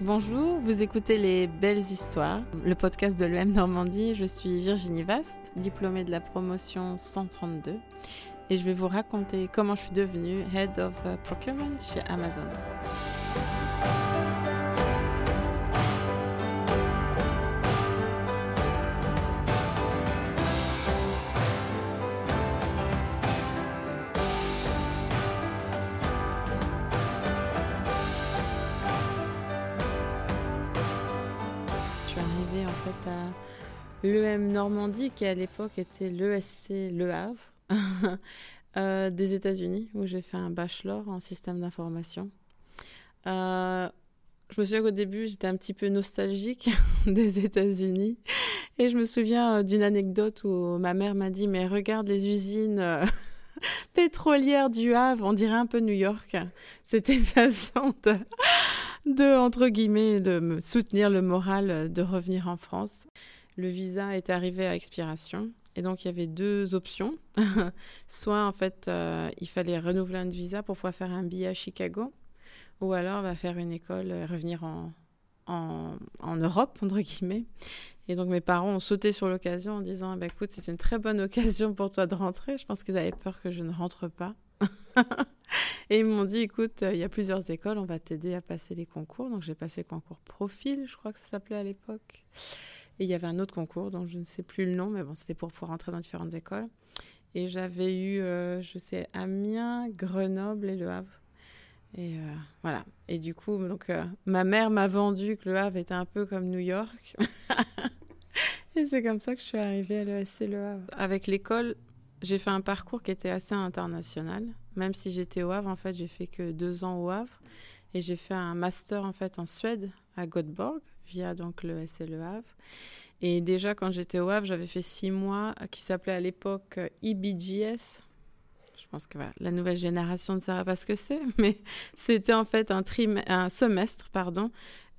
Bonjour, vous écoutez Les Belles Histoires, le podcast de l'EM Normandie. Je suis Virginie Vast, diplômée de la promotion 132, et je vais vous raconter comment je suis devenue Head of Procurement chez Amazon. l'EM Normandie, qui à l'époque était l'ESC Le Havre, euh, des États-Unis, où j'ai fait un bachelor en système d'information. Euh, je me souviens qu'au début, j'étais un petit peu nostalgique des États-Unis. Et je me souviens euh, d'une anecdote où ma mère m'a dit Mais regarde les usines pétrolières du Havre, on dirait un peu New York. C'était une de, entre guillemets, de me soutenir le moral de revenir en France le visa est arrivé à expiration. Et donc, il y avait deux options. Soit, en fait, euh, il fallait renouveler un visa pour pouvoir faire un billet à Chicago, ou alors va faire une école, et revenir en, en, en, Europe, entre guillemets. Et donc, mes parents ont sauté sur l'occasion en disant bah, Écoute, c'est une très bonne occasion pour toi de rentrer. Je pense qu'ils avaient peur que je ne rentre pas. et ils m'ont dit Écoute, il y a plusieurs écoles, on va t'aider à passer les concours. Donc, j'ai passé le concours profil, je crois que ça s'appelait à l'époque. Et il y avait un autre concours dont je ne sais plus le nom, mais bon, c'était pour pouvoir entrer dans différentes écoles. Et j'avais eu, euh, je sais, Amiens, Grenoble et Le Havre. Et euh, voilà. Et du coup, donc, euh, ma mère m'a vendu que Le Havre était un peu comme New York. et c'est comme ça que je suis arrivée à l'ESC Le Havre. Avec l'école, j'ai fait un parcours qui était assez international. Même si j'étais au Havre, en fait, j'ai fait que deux ans au Havre. Et j'ai fait un master, en fait, en Suède, à Göteborg via donc le SLE Havre. Et déjà, quand j'étais au Havre, j'avais fait six mois qui s'appelait à l'époque EBGS. Je pense que la nouvelle génération ne saura pas ce que c'est, mais c'était en fait un, un semestre pardon,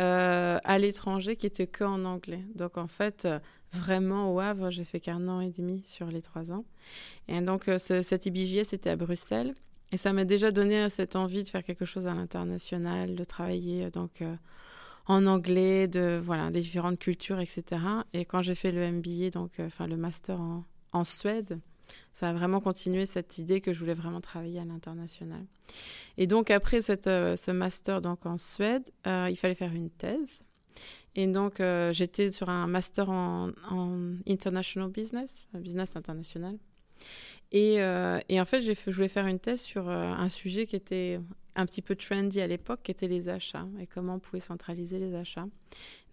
euh, à l'étranger qui était que en anglais. Donc en fait, vraiment au Havre, j'ai fait qu'un an et demi sur les trois ans. Et donc euh, ce, cet EBGS était à Bruxelles. Et ça m'a déjà donné cette envie de faire quelque chose à l'international, de travailler donc euh, en anglais, de voilà, des différentes cultures, etc. Et quand j'ai fait le MBA, donc euh, enfin le master en, Suède, ça a vraiment continué cette idée que je voulais vraiment travailler à l'international. Et donc après euh, ce master donc en Suède, euh, il fallait faire une thèse. Et donc j'étais sur un master en, international business, business international. Et, et, en fait, je voulais faire une thèse sur un sujet qui était un petit peu trendy à l'époque, qui était les achats et comment on pouvait centraliser les achats.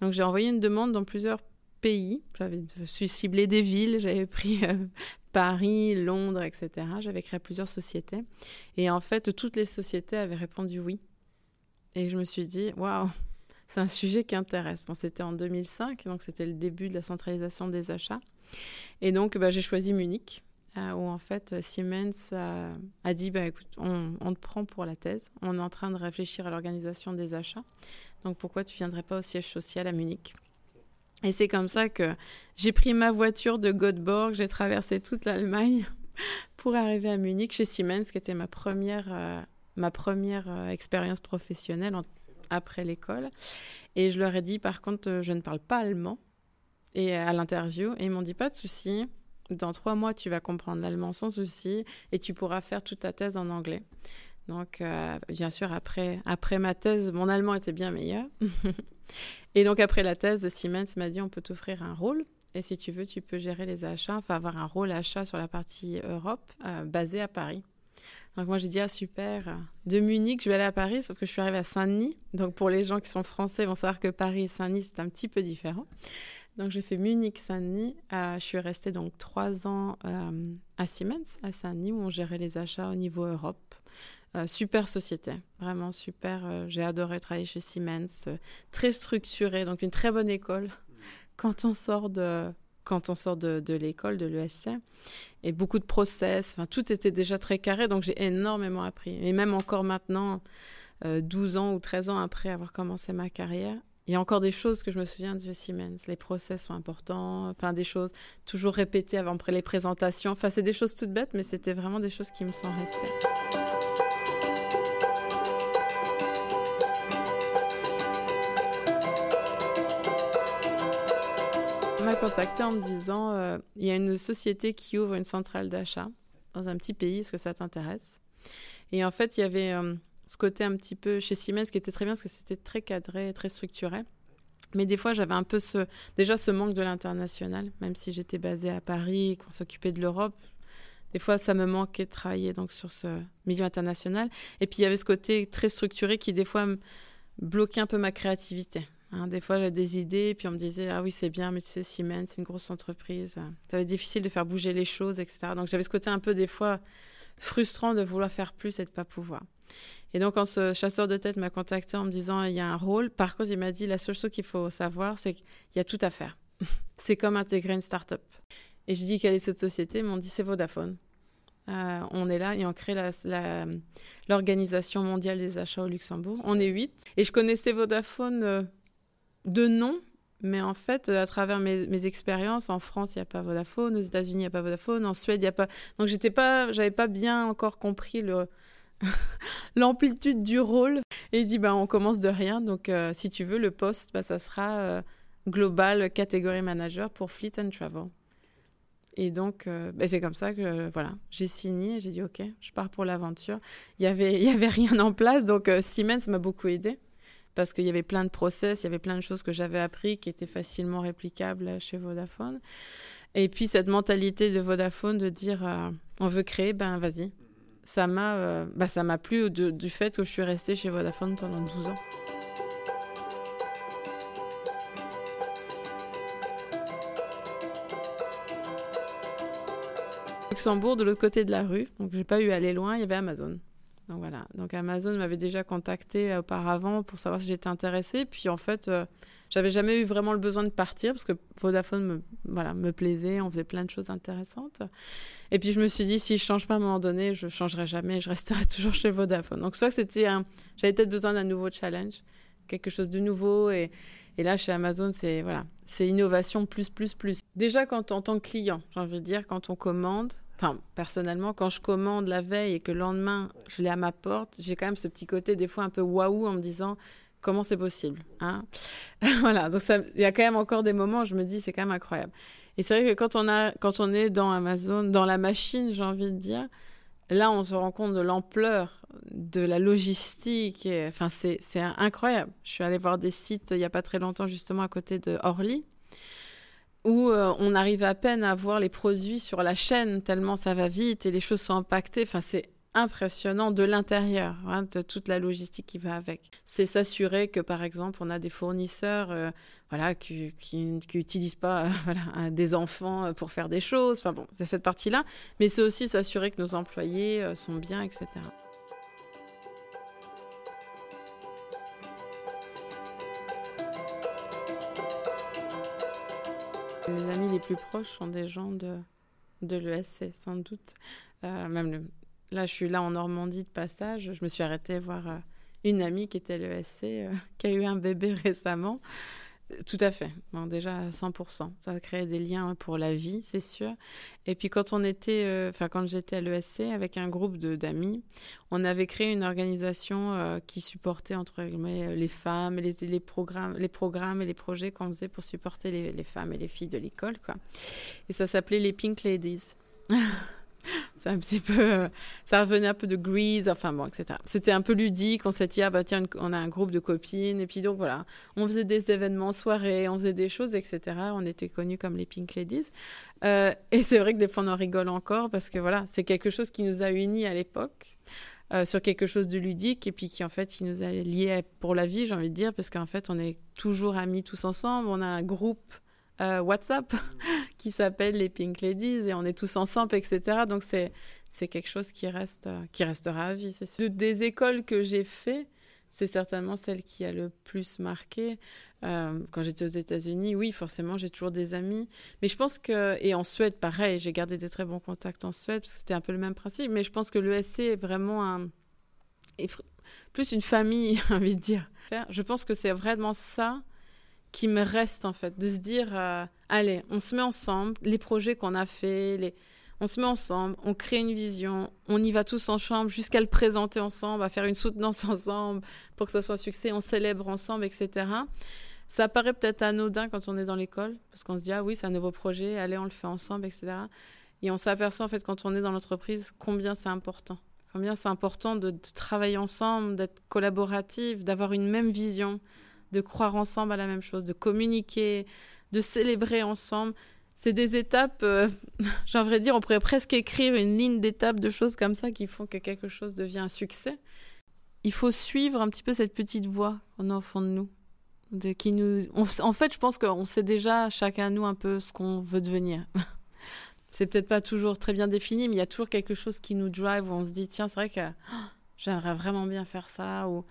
Donc j'ai envoyé une demande dans plusieurs pays. J'avais ciblé des villes, j'avais pris euh, Paris, Londres, etc. J'avais créé plusieurs sociétés. Et en fait, toutes les sociétés avaient répondu oui. Et je me suis dit, waouh, c'est un sujet qui intéresse. Bon, c'était en 2005, donc c'était le début de la centralisation des achats. Et donc, bah, j'ai choisi Munich. Euh, où en fait Siemens a, dit bah, écoute, on, te prend pour la thèse, on est en train de réfléchir à l'organisation des achats, donc pourquoi tu viendrais pas au siège social à Munich? Et c'est comme ça que j'ai pris ma voiture de Göteborg, j'ai traversé toute l'Allemagne pour arriver à Munich chez Siemens, qui était ma première, euh, ma première euh, expérience professionnelle après l'école. Et je leur ai dit par contre, je ne parle pas allemand. Et à l'interview, ils m'ont dit pas de souci, dans trois mois, tu vas comprendre l'allemand sans souci et tu pourras faire toute ta thèse en anglais. Donc, euh, bien sûr, après, après ma thèse, mon allemand était bien meilleur. et donc, après la thèse, Siemens m'a dit on peut t'offrir un rôle. Et si tu veux, tu peux gérer les achats, enfin avoir un rôle achat sur la partie Europe euh, basé à Paris. Donc moi j'ai dit ah super, de Munich je vais aller à Paris, sauf que je suis arrivée à Saint-Denis. Donc pour les gens qui sont français vont savoir que Paris et Saint-Denis c'est un petit peu différent. Donc j'ai fait Munich-Saint-Denis. Euh, je suis restée donc trois ans euh, à Siemens, à Saint-Denis, où on gérait les achats au niveau Europe. Euh, super société, vraiment super. j'ai adoré travailler chez Siemens, très structuré, donc une très bonne école quand on sort de quand on sort de, de l'école, de l'ESC. Et beaucoup de process, enfin, tout était déjà très carré, donc j'ai énormément appris. Et même encore maintenant, 12 ans ou 13 ans après avoir commencé ma carrière, il y a encore des choses que je me souviens de Siemens. Les process sont importants, enfin des choses toujours répétées avant les présentations. Enfin, c'est des choses toutes bêtes, mais c'était vraiment des choses qui me sont restées. Contacté en me disant euh, il y a une société qui ouvre une centrale d'achat dans un petit pays, est-ce que ça t'intéresse? Et en fait, il y avait euh, ce côté un petit peu chez Siemens qui était très bien parce que c'était très cadré, très structuré. Mais des fois, j'avais un peu déjà ce manque de l'international, même si j'étais basée à Paris et qu'on s'occupait de l'Europe. Des fois, ça me manquait de travailler donc sur ce milieu international. Et puis, il y avait ce côté très structuré qui, des fois, bloquait un peu ma créativité. Hein. des fois, j'avais des idées, puis on me disait Ah oui, c'est bien, mais tu sais, Siemens, c'est une grosse entreprise. Ça va être difficile de faire bouger les choses, etc. Donc, j'avais ce côté un peu, des fois, frustrant de vouloir faire plus et de ne pas pouvoir. Et donc, quand ce chasseur de tête m'a contacté en me disant il y a un rôle, par contre, il m'a dit la seule chose qu'il faut savoir, c'est qu'il y a tout à faire. c'est comme intégrer une start-up. Et je dis quelle est cette société? Ils m'ont dit c'est Vodafone. Euh, on est là et on crée l'Organisation mondiale des achats au Luxembourg. On est huit. Et je connaissais Vodafone euh, de nom, mais en fait, à travers mes, expériences, en France, il n'y a pas Vodafone, aux États-Unis, il n'y a pas Vodafone, en Suède, il n'y a pas. Donc, j'étais pas, pas bien encore compris le, l'amplitude du rôle. Et il dit, bah, on commence de rien. Donc, euh, si tu veux, le poste, bah, ça sera euh, Global Category Manager pour Fleet and Travel. Et donc, euh, bah, c'est comme ça que voilà, j'ai signé. J'ai dit, OK, je pars pour l'aventure. Il n'y avait, y avait rien en place. Donc, Siemens m'a beaucoup aidé parce qu'il y avait plein de process, il y avait plein de choses que j'avais appris qui étaient facilement réplicables chez Vodafone. Et puis, cette mentalité de Vodafone de dire, on veut créer, ben vas-y ça m'a euh, bah, ça m'a plu du fait que je suis restée chez Vodafone pendant 12 ans. Luxembourg, de l'autre côté de la rue, donc j'ai pas eu à aller loin, il y avait Amazon. Donc voilà, donc Amazon m'avait déjà contacté auparavant pour savoir si j'étais intéressée, puis en fait, euh, j'avais jamais eu vraiment le besoin de partir parce que Vodafone me, voilà, me plaisait, on faisait plein de choses intéressantes. Et puis je me suis dit, si je change pas à un moment donné, je changerai jamais, je resterai toujours chez Vodafone. Donc soit c'était un, j'avais peut-être besoin d'un nouveau challenge, quelque chose de nouveau. Et, et là, chez Amazon, c'est voilà, c'est innovation plus, plus, plus. Déjà, quand en tant que client, j'ai envie de dire, quand on commande, enfin, personnellement, quand je commande la veille et que le lendemain, je l'ai à ma porte, j'ai quand même ce petit côté, des fois, un peu waouh en me disant, comment c'est possible hein? Voilà, donc il y a quand même encore des moments où je me dis, c'est quand même incroyable. Et c'est vrai que quand on, a, quand on est dans Amazon, dans la machine, j'ai envie de dire, là, on se rend compte de l'ampleur de la logistique. Enfin, c'est incroyable. Je suis allée voir des sites il n'y a pas très longtemps, justement, à côté de Orly, où euh, on arrive à peine à voir les produits sur la chaîne, tellement ça va vite et les choses sont impactées. Enfin, c'est impressionnant de l'intérieur, hein, de toute la logistique qui va avec. C'est s'assurer que, par exemple, on a des fournisseurs euh, voilà, qui n'utilisent pas voilà, des enfants euh, pour faire des choses. Enfin bon, c'est cette partie-là. Mais c'est aussi s'assurer que nos employés euh, sont bien, etc. Mes amis les plus proches sont des gens de, de l'ESC, sans doute. même le, Là, je suis là en Normandie de passage. Je me suis arrêtée voir euh, une amie qui était l'ESC, euh, qui a eu un bébé récemment. Tout à fait. déjà à 100%. Ça a créé des liens pour la vie, c'est sûr. Et puis quand on était, euh, enfin quand j'étais à l'ESC avec un groupe d'amis, on avait créé une organisation qui supportait entre guillemets les femmes, les, les programmes, les programmes et les projets qu'on faisait pour supporter les, les, femmes et les filles de l'école, quoi. Et ça s'appelait les Pink Ladies. c'est un petit peu euh, ça revenait un peu de Grease enfin bon etc c'était un peu ludique on s'est dit ah bah tiens on a un groupe de copines et puis donc voilà. On faisait des événements soirées on faisait des choses etc on était connus comme les Pink Ladies. Euh, et c'est vrai que des fois on en rigole encore parce que voilà c'est quelque chose qui nous a unis à l'époque euh, sur quelque chose de ludique et puis qui en fait qui nous a liés pour la vie j'ai envie de dire parce qu'en fait on est toujours amis tous ensemble. On a un groupe WhatsApp qui s'appelle les Pink Ladies et on est tous ensemble, etc. Donc c'est c'est quelque chose qui reste euh, qui restera à vie, c'est. Des écoles que j'ai fait, c'est certainement celle qui a le plus marqué. Euh, quand j'étais aux États-Unis, oui, forcément, j'ai toujours des amis. Mais je pense que, et en Suède, pareil, j'ai gardé des très bons contacts en Suède, parce que c'était un peu le même principe. Mais je pense que l'ESC est vraiment un, plus une famille, j'ai envie de dire. Je pense que c'est vraiment ça qui me reste en fait, de se dire, euh, allez, on se met ensemble, les projets qu'on a faits, les... on se met ensemble, on crée une vision, on y va tous ensemble jusqu'à le présenter ensemble, à faire une soutenance ensemble pour que ça soit un succès, on célèbre ensemble, etc. Ça paraît peut-être anodin quand on est dans l'école, parce qu'on se dit, ah oui, c'est un nouveau projet, allez, on le fait ensemble, etc. Et on s'aperçoit, en fait, quand on est dans l'entreprise, combien c'est important. Combien c'est important de, travailler ensemble, d'être collaboratif, d'avoir une même vision, de croire ensemble à la même chose, de communiquer, de célébrer ensemble. C'est des étapes, euh, j'aimerais dire, on pourrait presque écrire une ligne d'étapes de choses comme ça qui font que quelque chose devient un succès. Il faut suivre un petit peu cette petite voix qu'on a au fond de nous. De, qui nous... en fait, je pense qu'on sait déjà, chacun nous, un peu ce qu'on veut devenir. c'est peut-être pas toujours très bien défini, mais il y a toujours quelque chose qui nous drive où on se dit tiens, c'est vrai que j'aimerais vraiment bien faire ça. Ou...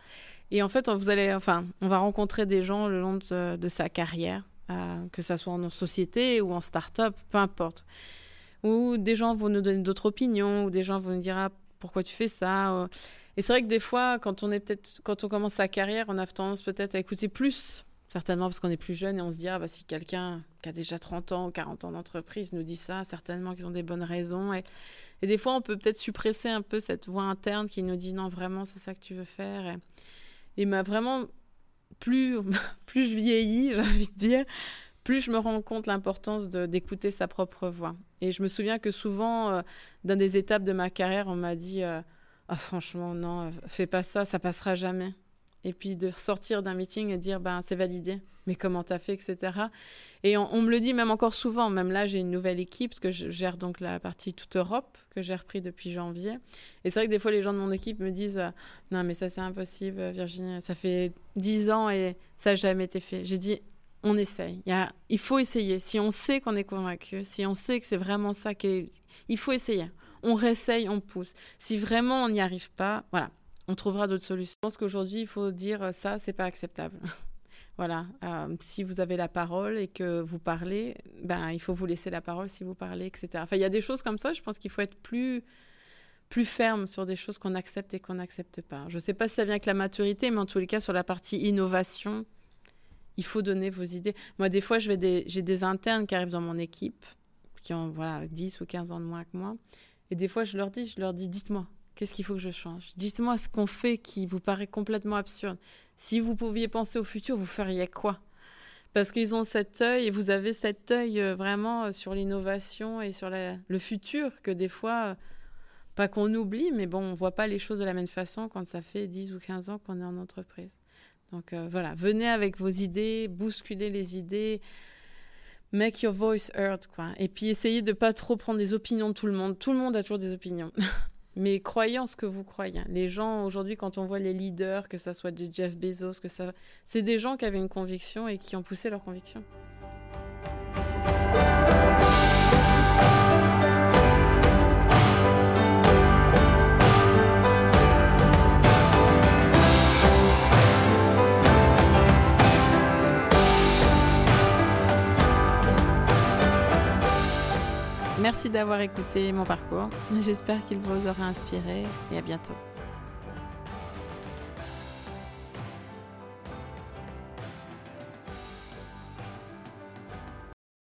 Et en fait, vous allez, enfin, on va rencontrer des gens le long de, sa carrière, euh, que ce soit en société ou en start-up, peu importe. Ou des gens vont nous donner d'autres opinions, ou des gens vont nous dire ah, pourquoi tu fais ça. Et c'est vrai que des fois, quand on est quand on commence sa carrière, on a tendance peut-être à écouter plus Certainement parce qu'on est plus jeune et on se dit, ah, bah, si quelqu'un qui a déjà 30 ans ou 40 ans d'entreprise nous dit ça, certainement qu'ils ont des bonnes raisons. Et, des fois, on peut peut-être suppresser un peu cette voix interne qui nous dit, non, vraiment, c'est ça que tu veux faire. Et, et vraiment, plus, plus je vieillis, j'ai envie de dire, plus je me rends compte l'importance d'écouter sa propre voix. Et je me souviens que souvent, euh, dans des étapes de ma carrière, on m'a dit, euh, ah, franchement, non, fais pas ça, ça passera jamais et puis de sortir d'un meeting et dire ben c'est validé. Mais comment t'as fait etc et on, me le dit même encore souvent. Même là j'ai une nouvelle équipe parce que je gère donc la partie toute Europe que j'ai repris depuis janvier. Et c'est vrai que des fois les gens de mon équipe me disent non mais ça c'est impossible Virginie. Ça fait dix ans et ça n'a jamais été fait. J'ai dit on essaye. Il, faut essayer. Si on sait qu'on est convaincu si on sait que c'est vraiment ça qu'il il faut essayer. On réessaye on pousse. Si vraiment on n'y arrive pas voilà on trouvera d'autres solutions. Je pense qu'aujourd'hui, il faut dire euh, ça, c'est pas acceptable. voilà. Euh, si vous avez la parole et que vous parlez, ben, il faut vous laisser la parole si vous parlez, etc. Enfin, il y a des choses comme ça. Je pense qu'il faut être plus plus ferme sur des choses qu'on accepte et qu'on n'accepte pas. Je ne sais pas si ça vient avec la maturité, mais en tous les cas, sur la partie innovation, il faut donner vos idées. Moi, des fois, j'ai des, internes qui arrivent dans mon équipe, qui ont voilà, 10 ou 15 ans de moins que moi. Et des fois, je leur dis, je leur dis, dites-moi, Qu'est-ce qu'il faut que je change? Dites-moi ce qu'on fait qui vous paraît complètement absurde. Si vous pouviez penser au futur, vous feriez quoi? Parce qu'ils ont cet œil, et vous avez cet œil euh, vraiment euh, sur l'innovation et sur le futur, que des fois, euh, pas qu'on oublie, mais bon, on voit pas les choses de la même façon quand ça fait 10 ou 15 ans qu'on est en entreprise. Donc voilà, venez avec vos idées, bousculez les idées, make your voice heard, quoi. Et puis essayez de pas trop prendre des opinions de tout le monde. Tout le monde a toujours des opinions. mais croyez en ce que vous croyez. Les gens, aujourd'hui, quand on voit les leaders, que ce soit Jeff Bezos, que ça, c'est des gens qui avaient une conviction et qui ont poussé leur conviction. Merci d'avoir écouté mon parcours. J'espère qu'il vous aura inspiré et à bientôt.